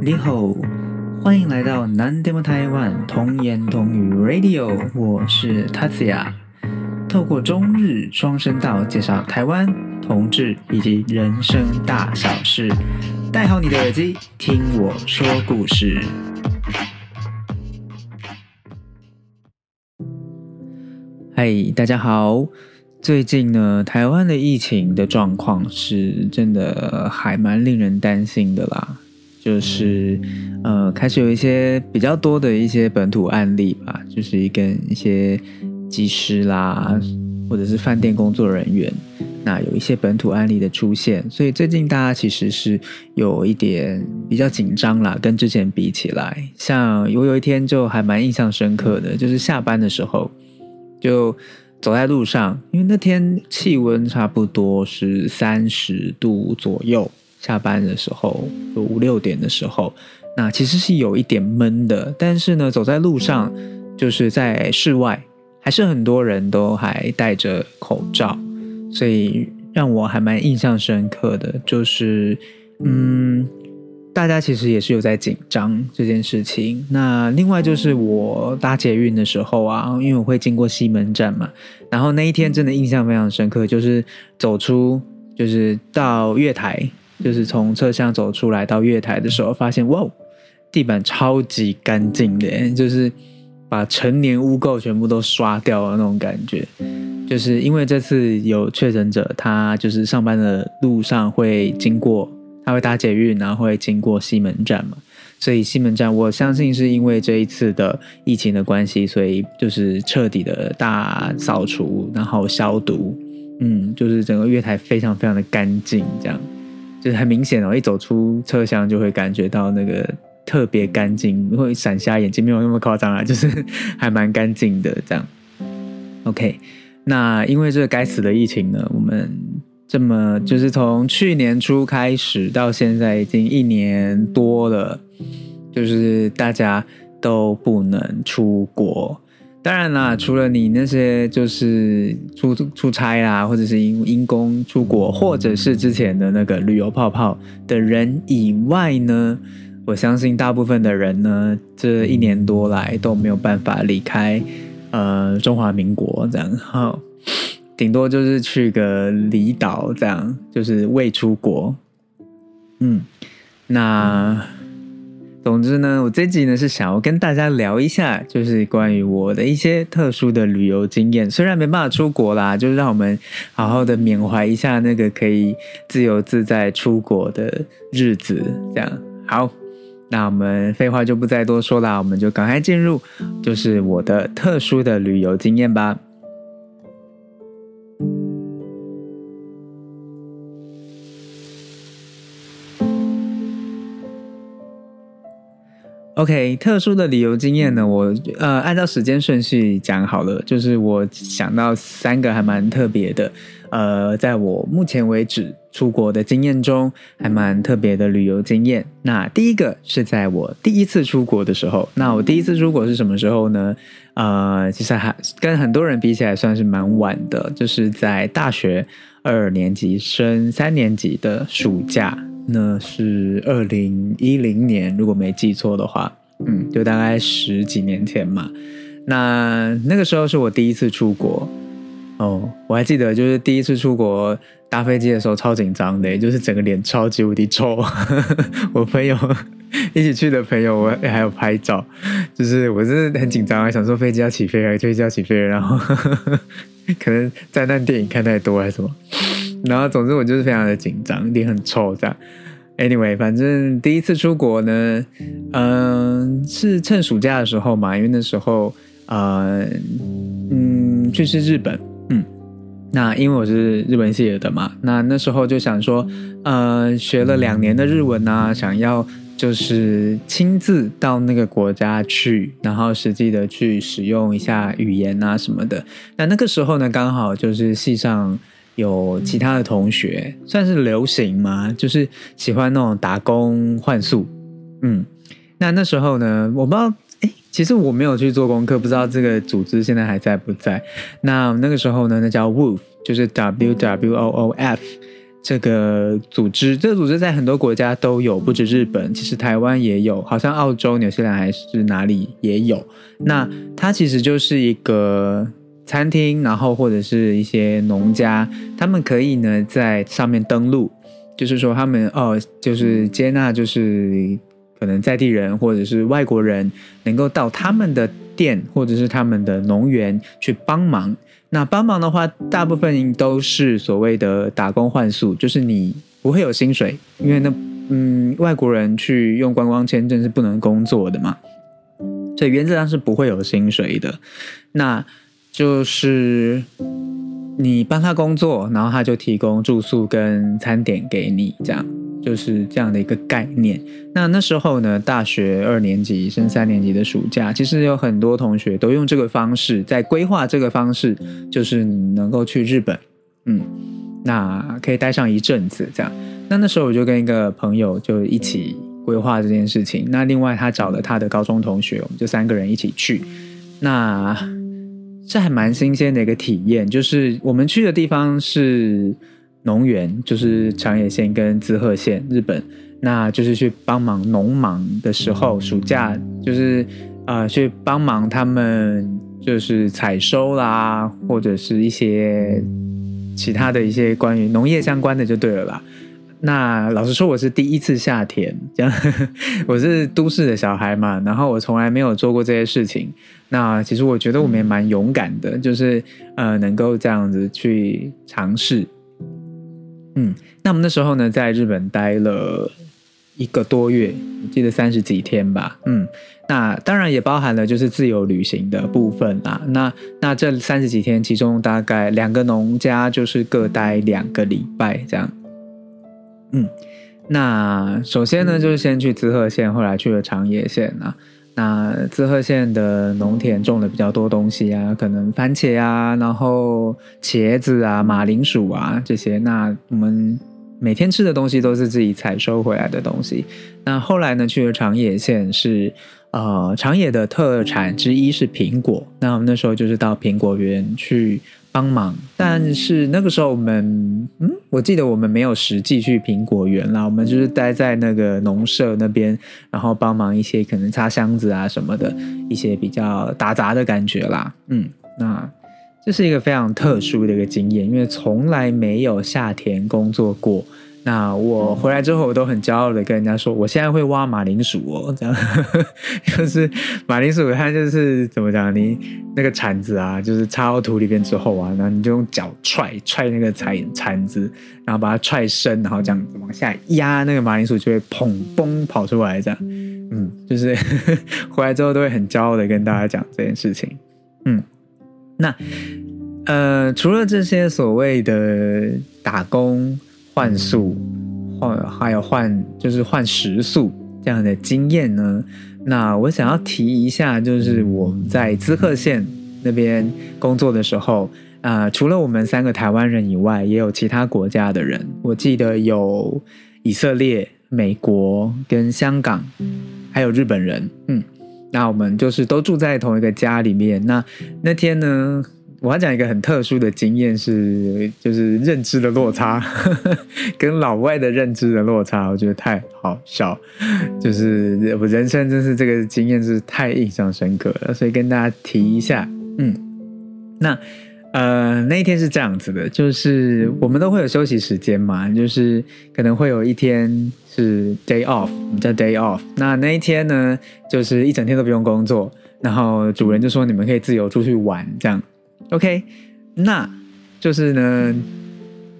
你好，欢迎来到南 demo 台湾童言童语 Radio，我是 tatya 透过中日双声道介绍台湾同志以及人生大小事，戴好你的耳机，听我说故事。嗨，大家好。最近呢，台湾的疫情的状况是真的还蛮令人担心的啦。就是呃，开始有一些比较多的一些本土案例吧，就是跟一些技师啦，或者是饭店工作人员，那有一些本土案例的出现，所以最近大家其实是有一点比较紧张啦，跟之前比起来。像我有一天就还蛮印象深刻的，就是下班的时候就。走在路上，因为那天气温差不多是三十度左右。下班的时候，五六点的时候，那其实是有一点闷的。但是呢，走在路上，就是在室外，还是很多人都还戴着口罩，所以让我还蛮印象深刻的，就是嗯。大家其实也是有在紧张这件事情。那另外就是我搭捷运的时候啊，因为我会经过西门站嘛，然后那一天真的印象非常深刻，就是走出，就是到月台，就是从车厢走出来到月台的时候，发现哇，地板超级干净的，就是把陈年污垢全部都刷掉了那种感觉。就是因为这次有确诊者，他就是上班的路上会经过。他会搭捷运，然后会经过西门站嘛，所以西门站我相信是因为这一次的疫情的关系，所以就是彻底的大扫除，然后消毒，嗯，就是整个月台非常非常的干净，这样就是很明显哦，一走出车厢就会感觉到那个特别干净，会闪瞎眼睛，没有那么夸张啊，就是还蛮干净的这样。OK，那因为这个该死的疫情呢，我们。这么就是从去年初开始到现在已经一年多了，就是大家都不能出国。当然啦，除了你那些就是出出差啦，或者是因因公出国，或者是之前的那个旅游泡泡的人以外呢，我相信大部分的人呢，这一年多来都没有办法离开呃中华民国这样哈。顶多就是去个离岛，这样就是未出国。嗯，那总之呢，我这集呢是想要跟大家聊一下，就是关于我的一些特殊的旅游经验。虽然没办法出国啦，就是让我们好好的缅怀一下那个可以自由自在出国的日子。这样好，那我们废话就不再多说啦，我们就赶快进入，就是我的特殊的旅游经验吧。OK，特殊的旅游经验呢？我呃按照时间顺序讲好了，就是我想到三个还蛮特别的，呃，在我目前为止出国的经验中还蛮特别的旅游经验。那第一个是在我第一次出国的时候，那我第一次出国是什么时候呢？呃，其实还跟很多人比起来算是蛮晚的，就是在大学二年级升三年级的暑假。那是二零一零年，如果没记错的话，嗯，就大概十几年前嘛。那那个时候是我第一次出国哦，我还记得，就是第一次出国搭飞机的时候超紧张的，就是整个脸超级无敌臭。我朋友一起去的朋友，我还有拍照，就是我真的很紧张，想说飞机要起飞了，飞机要起飞了，然后 可能灾难电影看太多还是什么。然后，总之我就是非常的紧张，脸很臭这样。Anyway，反正第一次出国呢，嗯，是趁暑假的时候嘛，因为那时候，呃，嗯，去是日本，嗯，那因为我是日文系的嘛，那那时候就想说，呃，学了两年的日文啊，想要就是亲自到那个国家去，然后实际的去使用一下语言啊什么的。那那个时候呢，刚好就是系上。有其他的同学算是流行吗？就是喜欢那种打工换宿，嗯，那那时候呢，我不知道，哎，其实我没有去做功课，不知道这个组织现在还在不在。那那个时候呢，那叫 Woof，就是 W W O O F。这个组织，这个组织在很多国家都有，不止日本，其实台湾也有，好像澳洲、纽西兰还是哪里也有。那它其实就是一个餐厅，然后或者是一些农家，他们可以呢在上面登录，就是说他们哦，就是接纳，就是可能在地人或者是外国人，能够到他们的店或者是他们的农园去帮忙。那帮忙的话，大部分都是所谓的打工换宿，就是你不会有薪水，因为那嗯外国人去用观光签证是不能工作的嘛，所以原则上是不会有薪水的。那就是你帮他工作，然后他就提供住宿跟餐点给你，这样。就是这样的一个概念。那那时候呢，大学二年级升三年级的暑假，其实有很多同学都用这个方式在规划这个方式，就是能够去日本，嗯，那可以待上一阵子这样。那那时候我就跟一个朋友就一起规划这件事情。那另外他找了他的高中同学，我们就三个人一起去。那这还蛮新鲜的一个体验，就是我们去的地方是。农园就是长野县跟滋贺县，日本，那就是去帮忙农忙的时候，暑假就是呃去帮忙他们就是采收啦，或者是一些其他的一些关于农业相关的就对了啦。那老实说，我是第一次下田，这样 我是都市的小孩嘛，然后我从来没有做过这些事情。那其实我觉得我们也蛮勇敢的，就是呃能够这样子去尝试。嗯，那我们那时候呢，在日本待了一个多月，我记得三十几天吧。嗯，那当然也包含了就是自由旅行的部分啊。那那这三十几天，其中大概两个农家就是各待两个礼拜这样。嗯，那首先呢，就是先去滋贺县，后来去了长野县啊。那滋贺县的农田种的比较多东西啊，可能番茄啊，然后茄子啊、马铃薯啊这些。那我们每天吃的东西都是自己采收回来的东西。那后来呢，去了长野县，是呃长野的特产之一是苹果。那我们那时候就是到苹果园去。帮忙，但是那个时候我们，嗯，我记得我们没有实际去苹果园啦，我们就是待在那个农舍那边，然后帮忙一些可能擦箱子啊什么的一些比较打杂的感觉啦，嗯，那这是一个非常特殊的一个经验，因为从来没有下田工作过。那我回来之后，我都很骄傲的跟人家说，我现在会挖马铃薯哦，这样，就是马铃薯，它就是怎么讲，你那个铲子啊，就是插到土里边之后啊，然后你就用脚踹踹那个铲铲子，然后把它踹深，然后这样子往下压，那个马铃薯就会砰嘣跑出来，这样，嗯，就是 回来之后都会很骄傲的跟大家讲这件事情，嗯，那呃，除了这些所谓的打工。换宿，换还有换就是换食宿这样的经验呢。那我想要提一下，就是我在滋贺县那边工作的时候，啊，除了我们三个台湾人以外，也有其他国家的人。我记得有以色列、美国跟香港，还有日本人。嗯，那我们就是都住在同一个家里面。那那天呢？我要讲一个很特殊的经验，是就是认知的落差，跟老外的认知的落差，我觉得太好笑。就是我人生真是这个经验是太印象深刻了，所以跟大家提一下。嗯，那呃那一天是这样子的，就是我们都会有休息时间嘛，就是可能会有一天是 day off，我们叫 day off。那那一天呢，就是一整天都不用工作，然后主人就说你们可以自由出去玩，这样。OK，那就是呢，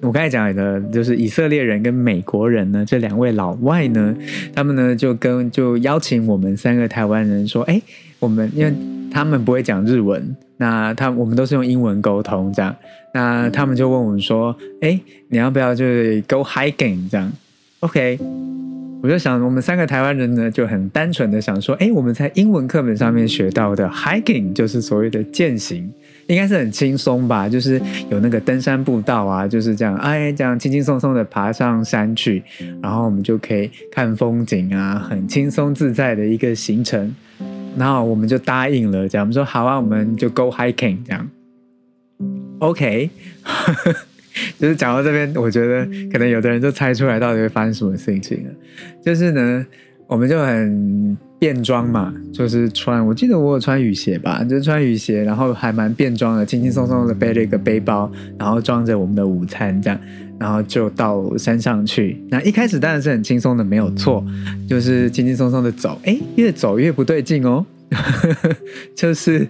我刚才讲的，就是以色列人跟美国人呢，这两位老外呢，他们呢就跟就邀请我们三个台湾人说，哎，我们因为他们不会讲日文，那他我们都是用英文沟通这样，那他们就问我们说，哎，你要不要就是 go hiking 这样？OK，我就想我们三个台湾人呢就很单纯的想说，哎，我们在英文课本上面学到的 hiking 就是所谓的践行。应该是很轻松吧，就是有那个登山步道啊，就是这样，哎，这样轻轻松松的爬上山去，然后我们就可以看风景啊，很轻松自在的一个行程。然后我们就答应了，这样我们说好啊，我们就 go hiking 这样。OK，就是讲到这边，我觉得可能有的人就猜出来到底会发生什么事情了。就是呢，我们就很便装嘛，就是穿，我记得我有穿雨鞋吧，就是穿雨鞋，然后还蛮便装的，轻轻松松的背了一个背包，然后装着我们的午餐这样，然后就到山上去。那一开始当然是很轻松的，没有错，就是轻轻松松的走，哎，越走越不对劲哦，就是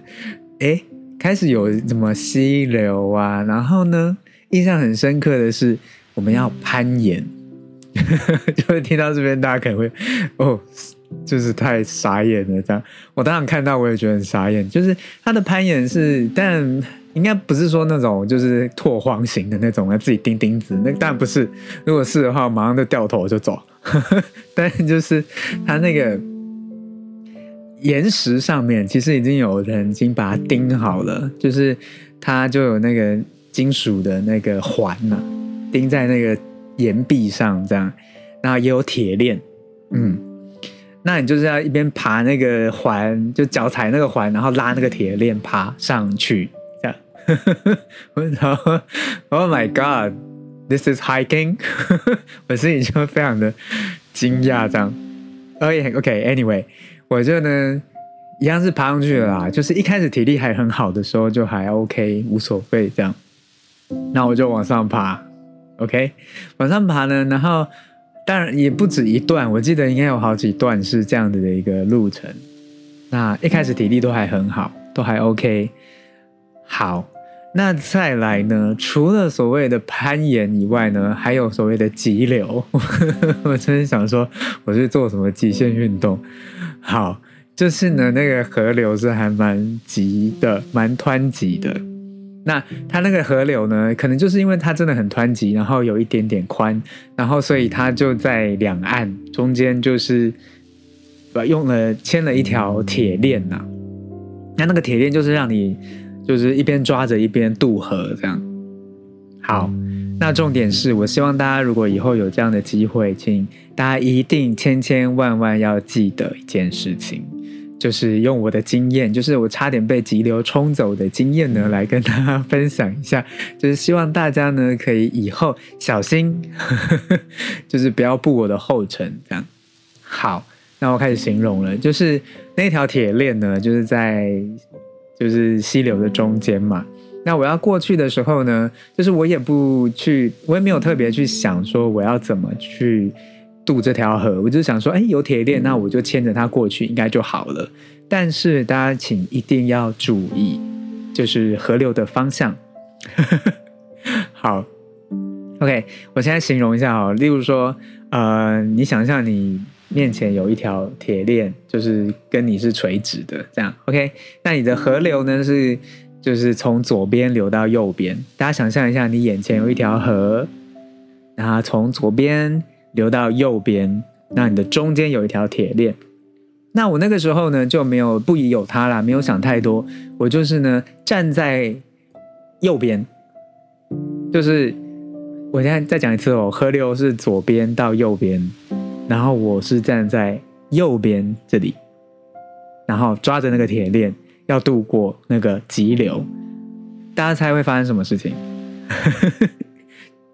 哎。开始有什么溪流啊，然后呢，印象很深刻的是我们要攀岩，就会听到这边大家可能会哦，就是太傻眼了这样。我当然看到我也觉得很傻眼，就是他的攀岩是，但应该不是说那种就是拓荒型的那种要自己钉钉子，那当然不是。如果是的话，马上就掉头就走。但就是他那个。岩石上面其实已经有人已经把它钉好了，就是它就有那个金属的那个环呐，钉在那个岩壁上这样，然后也有铁链，嗯，那你就是要一边爬那个环，就脚踩那个环，然后拉那个铁链爬上去，这样。然后，Oh my God，this is hiking，我心里就非常的惊讶这样。OK，OK，Anyway。我就呢，一样是爬上去了啦。就是一开始体力还很好的时候，就还 OK，无所谓这样。那我就往上爬，OK，往上爬呢。然后当然也不止一段，我记得应该有好几段是这样子的一个路程。那一开始体力都还很好，都还 OK。好，那再来呢？除了所谓的攀岩以外呢，还有所谓的急流。我真的想说，我是做什么极限运动？好，就是呢，那个河流是还蛮急的，蛮湍急的。那它那个河流呢，可能就是因为它真的很湍急，然后有一点点宽，然后所以它就在两岸中间，就是用了牵了一条铁链呐。那那个铁链就是让你就是一边抓着一边渡河这样。好。那重点是我希望大家如果以后有这样的机会，请大家一定千千万万要记得一件事情，就是用我的经验，就是我差点被急流冲走的经验呢，来跟大家分享一下，就是希望大家呢可以以后小心，就是不要步我的后尘。这样好，那我开始形容了，就是那条铁链呢，就是在就是溪流的中间嘛。那我要过去的时候呢，就是我也不去，我也没有特别去想说我要怎么去渡这条河，我就想说，哎，有铁链，那我就牵着它过去，应该就好了。但是大家请一定要注意，就是河流的方向。好，OK，我现在形容一下哦，例如说，呃，你想象你面前有一条铁链，就是跟你是垂直的，这样 OK，那你的河流呢是？就是从左边流到右边，大家想象一下，你眼前有一条河，然后从左边流到右边，那你的中间有一条铁链。那我那个时候呢就没有不疑有他啦，没有想太多，我就是呢站在右边，就是我现在再讲一次哦，河流是左边到右边，然后我是站在右边这里，然后抓着那个铁链。要渡过那个急流，大家猜会发生什么事情？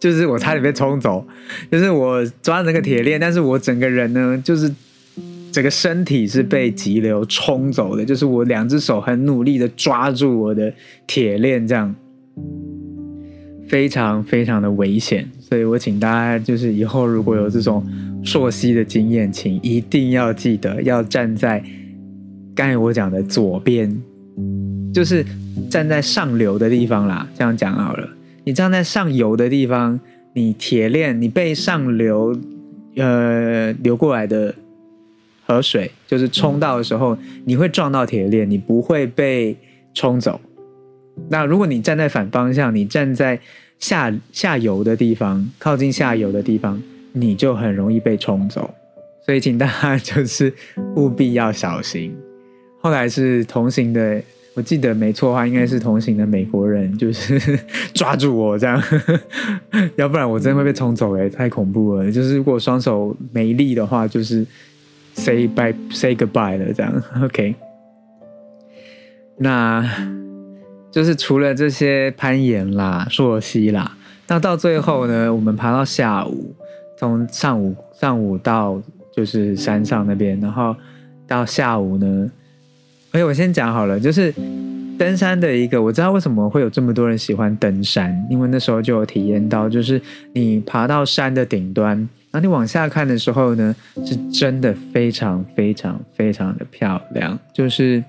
就是我差点被冲走，就是我抓那个铁链，但是我整个人呢，就是整个身体是被急流冲走的，就是我两只手很努力的抓住我的铁链，这样非常非常的危险。所以我请大家，就是以后如果有这种溯溪的经验，请一定要记得要站在。刚才我讲的左边，就是站在上流的地方啦。这样讲好了，你站在上游的地方，你铁链你被上流呃流过来的河水就是冲到的时候，你会撞到铁链，你不会被冲走。那如果你站在反方向，你站在下下游的地方，靠近下游的地方，你就很容易被冲走。所以请大家 就是务必要小心。后来是同行的，我记得没错的话，应该是同行的美国人，就是 抓住我这样，要不然我真的会被冲走哎，太恐怖了。就是如果双手没力的话，就是 say bye say goodbye 了这样。OK，那就是除了这些攀岩啦、溯溪啦，那到最后呢，我们爬到下午，从上午上午到就是山上那边，然后到下午呢，哎，我先讲好了，就是登山的一个，我知道为什么会有这么多人喜欢登山，因为那时候就有体验到，就是你爬到山的顶端，然后你往下看的时候呢，是真的非常非常非常的漂亮，就是。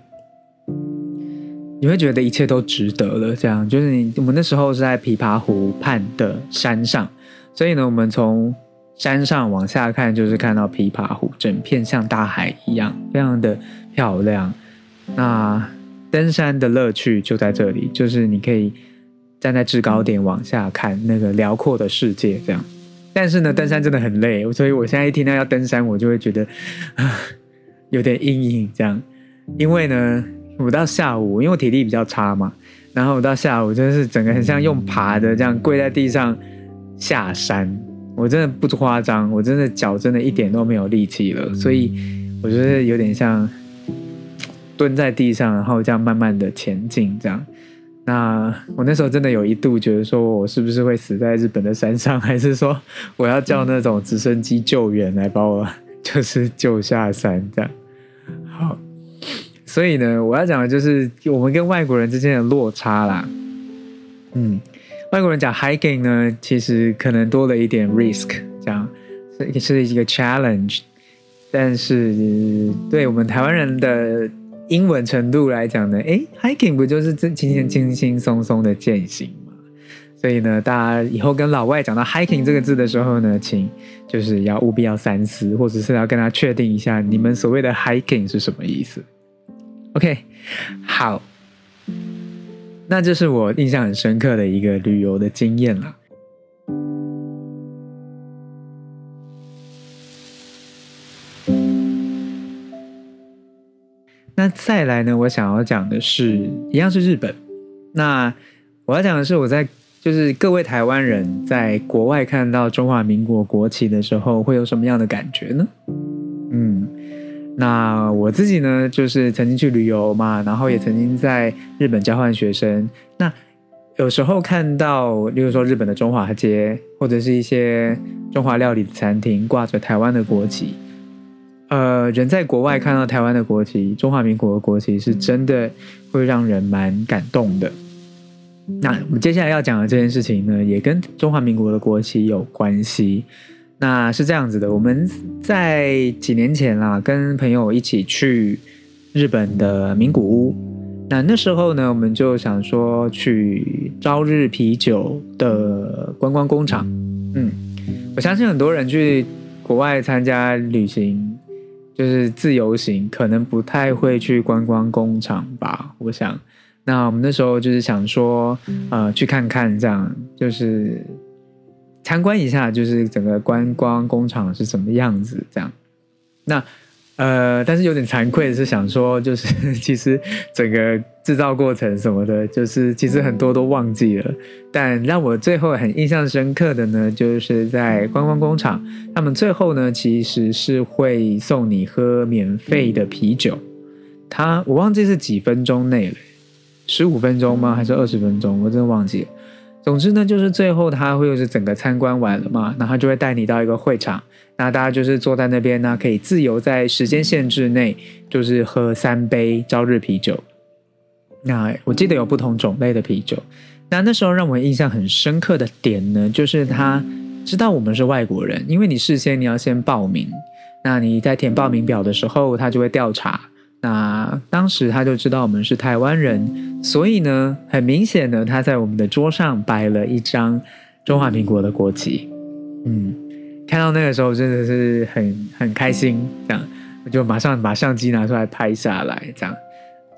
你会觉得一切都值得了，这样就是你我们那时候是在琵琶湖畔的山上，所以呢，我们从山上往下看，就是看到琵琶湖整片像大海一样，非常的漂亮。那登山的乐趣就在这里，就是你可以站在制高点往下看那个辽阔的世界，这样。但是呢，登山真的很累，所以我现在一听到要登山，我就会觉得啊有点阴影，这样，因为呢。我到下午，因为我体力比较差嘛，然后我到下午真的是整个很像用爬的这样跪在地上下山，我真的不夸张，我真的脚真的一点都没有力气了，所以我觉得有点像蹲在地上，然后这样慢慢的前进这样。那我那时候真的有一度觉得说我是不是会死在日本的山上，还是说我要叫那种直升机救援来把我就是救下山这样。好。所以呢，我要讲的就是我们跟外国人之间的落差啦。嗯，外国人讲 hiking 呢，其实可能多了一点 risk，这样是是一个 challenge。但是对我们台湾人的英文程度来讲呢，哎，hiking 不就是轻轻轻轻松松的践行吗？所以呢，大家以后跟老外讲到 hiking 这个字的时候呢，请就是要务必要三思，或者是要跟他确定一下，你们所谓的 hiking 是什么意思。OK，好，那这是我印象很深刻的一个旅游的经验了。那再来呢？我想要讲的是，一样是日本。那我要讲的是，我在就是各位台湾人在国外看到中华民国国旗的时候，会有什么样的感觉呢？嗯。那我自己呢，就是曾经去旅游嘛，然后也曾经在日本交换学生。那有时候看到，例如说日本的中华街，或者是一些中华料理的餐厅挂着台湾的国旗，呃，人在国外看到台湾的国旗，中华民国的国旗，是真的会让人蛮感动的。那我们接下来要讲的这件事情呢，也跟中华民国的国旗有关系。那是这样子的，我们在几年前啦，跟朋友一起去日本的名古屋。那那时候呢，我们就想说去朝日啤酒的观光工厂。嗯，我相信很多人去国外参加旅行，就是自由行，可能不太会去观光工厂吧。我想，那我们那时候就是想说，呃，去看看这样，就是。参观一下，就是整个观光工厂是什么样子，这样。那呃，但是有点惭愧的是，想说就是 其实整个制造过程什么的，就是其实很多都忘记了。但让我最后很印象深刻的呢，就是在观光工厂，他们最后呢其实是会送你喝免费的啤酒。他我忘记是几分钟内了，十五分钟吗？还是二十分钟？我真的忘记了。总之呢，就是最后他会是整个参观完了嘛，然后就会带你到一个会场，那大家就是坐在那边呢，可以自由在时间限制内，就是喝三杯朝日啤酒。那我记得有不同种类的啤酒。那那时候让我印象很深刻的点呢，就是他知道我们是外国人，因为你事先你要先报名，那你在填报名表的时候，他就会调查。那当时他就知道我们是台湾人，所以呢，很明显的他在我们的桌上摆了一张中华民国的国旗。嗯，看到那个时候真的是很很开心，这样我就马上把相机拿出来拍下来。这样，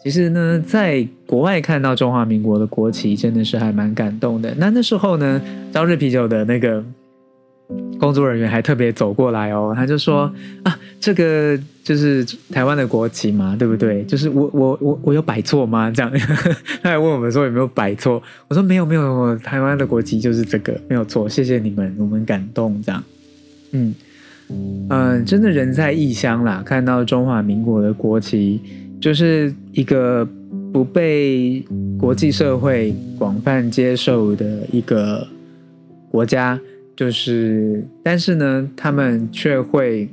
其实呢，在国外看到中华民国的国旗真的是还蛮感动的。那那时候呢，朝日啤酒的那个。工作人员还特别走过来哦，他就说啊，这个就是台湾的国旗嘛，对不对？就是我我我我有摆错吗？这样，他还问我们说有没有摆错。我说没有没有，台湾的国旗就是这个，没有错。谢谢你们，我们感动这样。嗯嗯，真的人在异乡啦，看到中华民国的国旗，就是一个不被国际社会广泛接受的一个。国家，就是但是呢，他们却会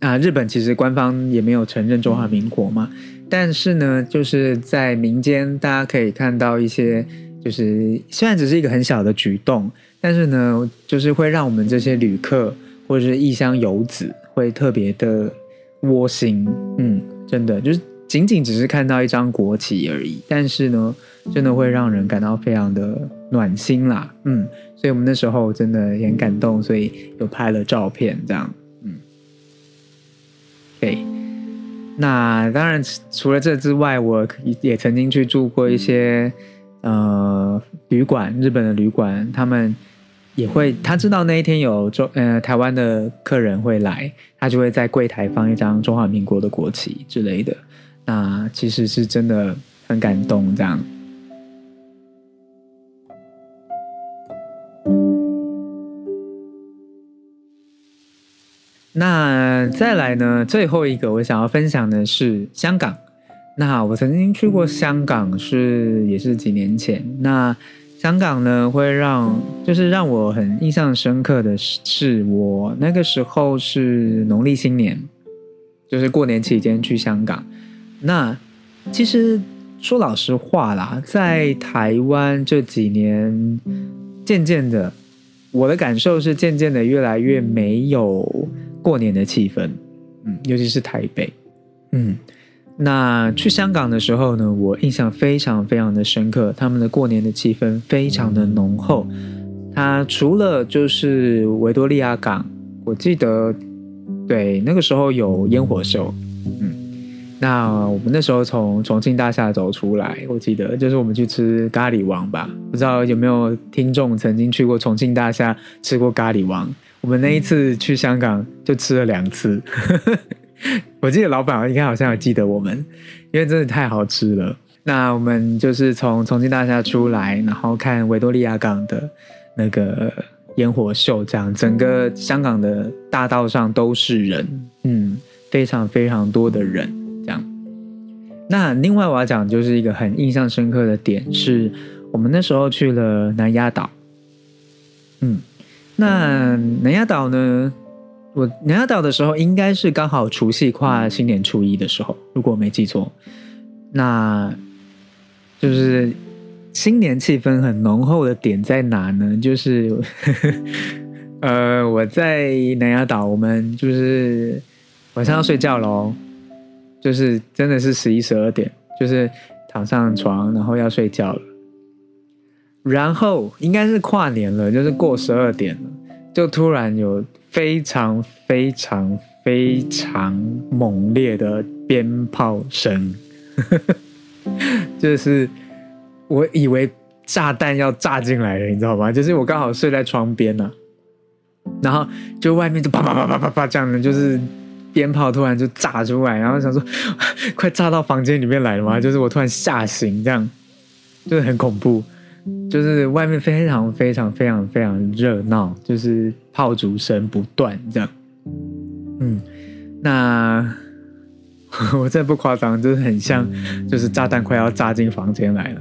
啊，日本其实官方也没有承认中华民国嘛，但是呢，就是在民间大家可以看到一些，就是虽然只是一个很小的举动，但是呢，就是会让我们这些旅客或者是异乡游子会特别的窝心，嗯，真的就是。仅仅只是看到一张国旗而已，但是呢，真的会让人感到非常的暖心啦，嗯，所以我们那时候真的也很感动，所以有拍了照片，这样，嗯，对，那当然除了这之外，我也曾经去住过一些呃旅馆，日本的旅馆，他们也会，他知道那一天有中呃台湾的客人会来，他就会在柜台放一张中华民国的国旗之类的。那其实是真的很感动，这样。那再来呢？最后一个我想要分享的是香港。那我曾经去过香港，是也是几年前。那香港呢，会让就是让我很印象深刻的是，我那个时候是农历新年，就是过年期间去香港。那其实说老实话啦，在台湾这几年，渐渐的，我的感受是渐渐的越来越没有过年的气氛，嗯，尤其是台北，嗯，那去香港的时候呢，我印象非常非常的深刻，他们的过年的气氛非常的浓厚，它除了就是维多利亚港，我记得对那个时候有烟火秀，嗯。那我们那时候从重庆大厦走出来，我记得就是我们去吃咖喱王吧，不知道有没有听众曾经去过重庆大厦吃过咖喱王？我们那一次去香港就吃了两次，我记得老板应该好像有记得我们，因为真的太好吃了。那我们就是从重庆大厦出来，然后看维多利亚港的那个烟火秀，这样整个香港的大道上都是人，嗯，非常非常多的人。这样那另外我要讲就是一个很印象深刻的点，是我们那时候去了南丫岛。嗯，那南丫岛呢，我南丫岛的时候应该是刚好除夕跨新年初一的时候，如果我没记错，那就是新年气氛很浓厚的点在哪呢？就是 呃，我在南丫岛，我们就是晚上要睡觉喽。就是真的是十一十二点，就是躺上床，然后要睡觉了。然后应该是跨年了，就是过十二点了，就突然有非常非常非常猛烈的鞭炮声，就是我以为炸弹要炸进来了，你知道吗？就是我刚好睡在窗边呢，然后就外面就啪啪啪啪啪啪这样的，就是。鞭炮突然就炸出来，然后想说，快炸到房间里面来了吗？就是我突然吓醒，这样就是很恐怖，就是外面非常非常非常非常热闹，就是炮竹声不断，这样。嗯，那 我这不夸张，就是很像，就是炸弹快要炸进房间来了。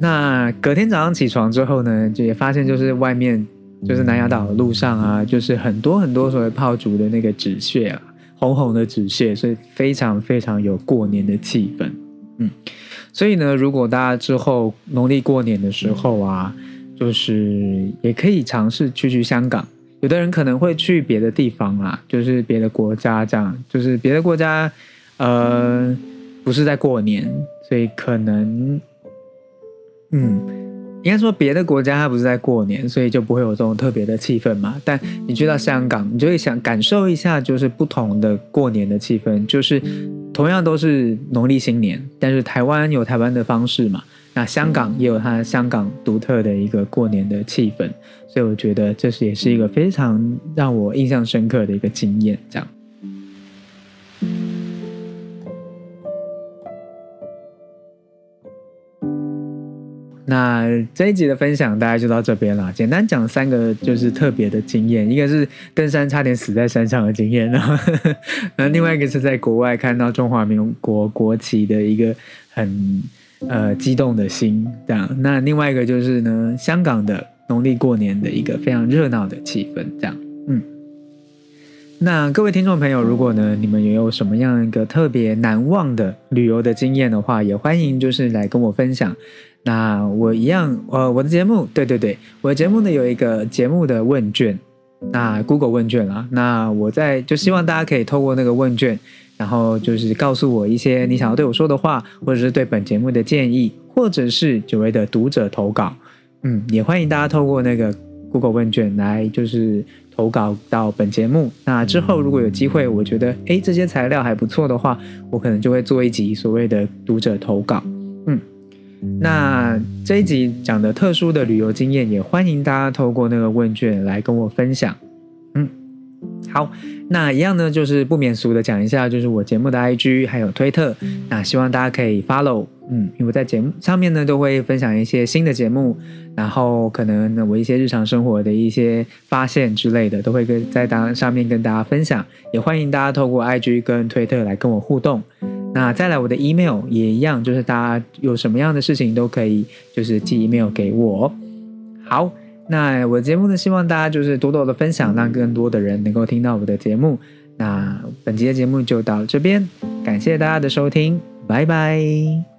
那隔天早上起床之后呢，就也发现就是外面就是南丫岛的路上啊，就是很多很多所谓炮竹的那个纸屑啊。红红的纸屑，所以非常非常有过年的气氛。嗯，所以呢，如果大家之后农历过年的时候啊，就是也可以尝试去去香港。有的人可能会去别的地方啦，就是别的国家这样，就是别的国家，呃，不是在过年，所以可能，嗯。应该说，别的国家它不是在过年，所以就不会有这种特别的气氛嘛。但你去到香港，你就会想感受一下，就是不同的过年的气氛。就是同样都是农历新年，但是台湾有台湾的方式嘛，那香港也有它香港独特的一个过年的气氛。所以我觉得这是也是一个非常让我印象深刻的一个经验，这样。那这一集的分享大概就到这边了。简单讲三个就是特别的经验，一个是登山差点死在山上的经验，然后那另外一个是在国外看到中华民国国旗的一个很呃激动的心，这样。那另外一个就是呢，香港的农历过年的一个非常热闹的气氛，这样，嗯。那各位听众朋友，如果呢你们也有什么样一个特别难忘的旅游的经验的话，也欢迎就是来跟我分享。那我一样，呃，我的节目，对对对，我的节目呢有一个节目的问卷，那 Google 问卷啊，那我在就希望大家可以透过那个问卷，然后就是告诉我一些你想要对我说的话，或者是对本节目的建议，或者是久违的读者投稿，嗯，也欢迎大家透过那个 Google 问卷来就是投稿到本节目。那之后如果有机会，我觉得诶这些材料还不错的话，我可能就会做一集所谓的读者投稿，那这一集讲的特殊的旅游经验，也欢迎大家透过那个问卷来跟我分享。嗯，好，那一样呢，就是不免俗的讲一下，就是我节目的 IG 还有推特，那希望大家可以 follow。嗯，因为在节目上面呢，都会分享一些新的节目，然后可能我一些日常生活的一些发现之类的，都会跟在当上面跟大家分享。也欢迎大家透过 IG 跟推特来跟我互动。那再来我的 email 也一样，就是大家有什么样的事情都可以，就是寄 email 给我。好，那我的节目呢，希望大家就是多多的分享，让更多的人能够听到我的节目。那本集的节目就到这边，感谢大家的收听，拜拜。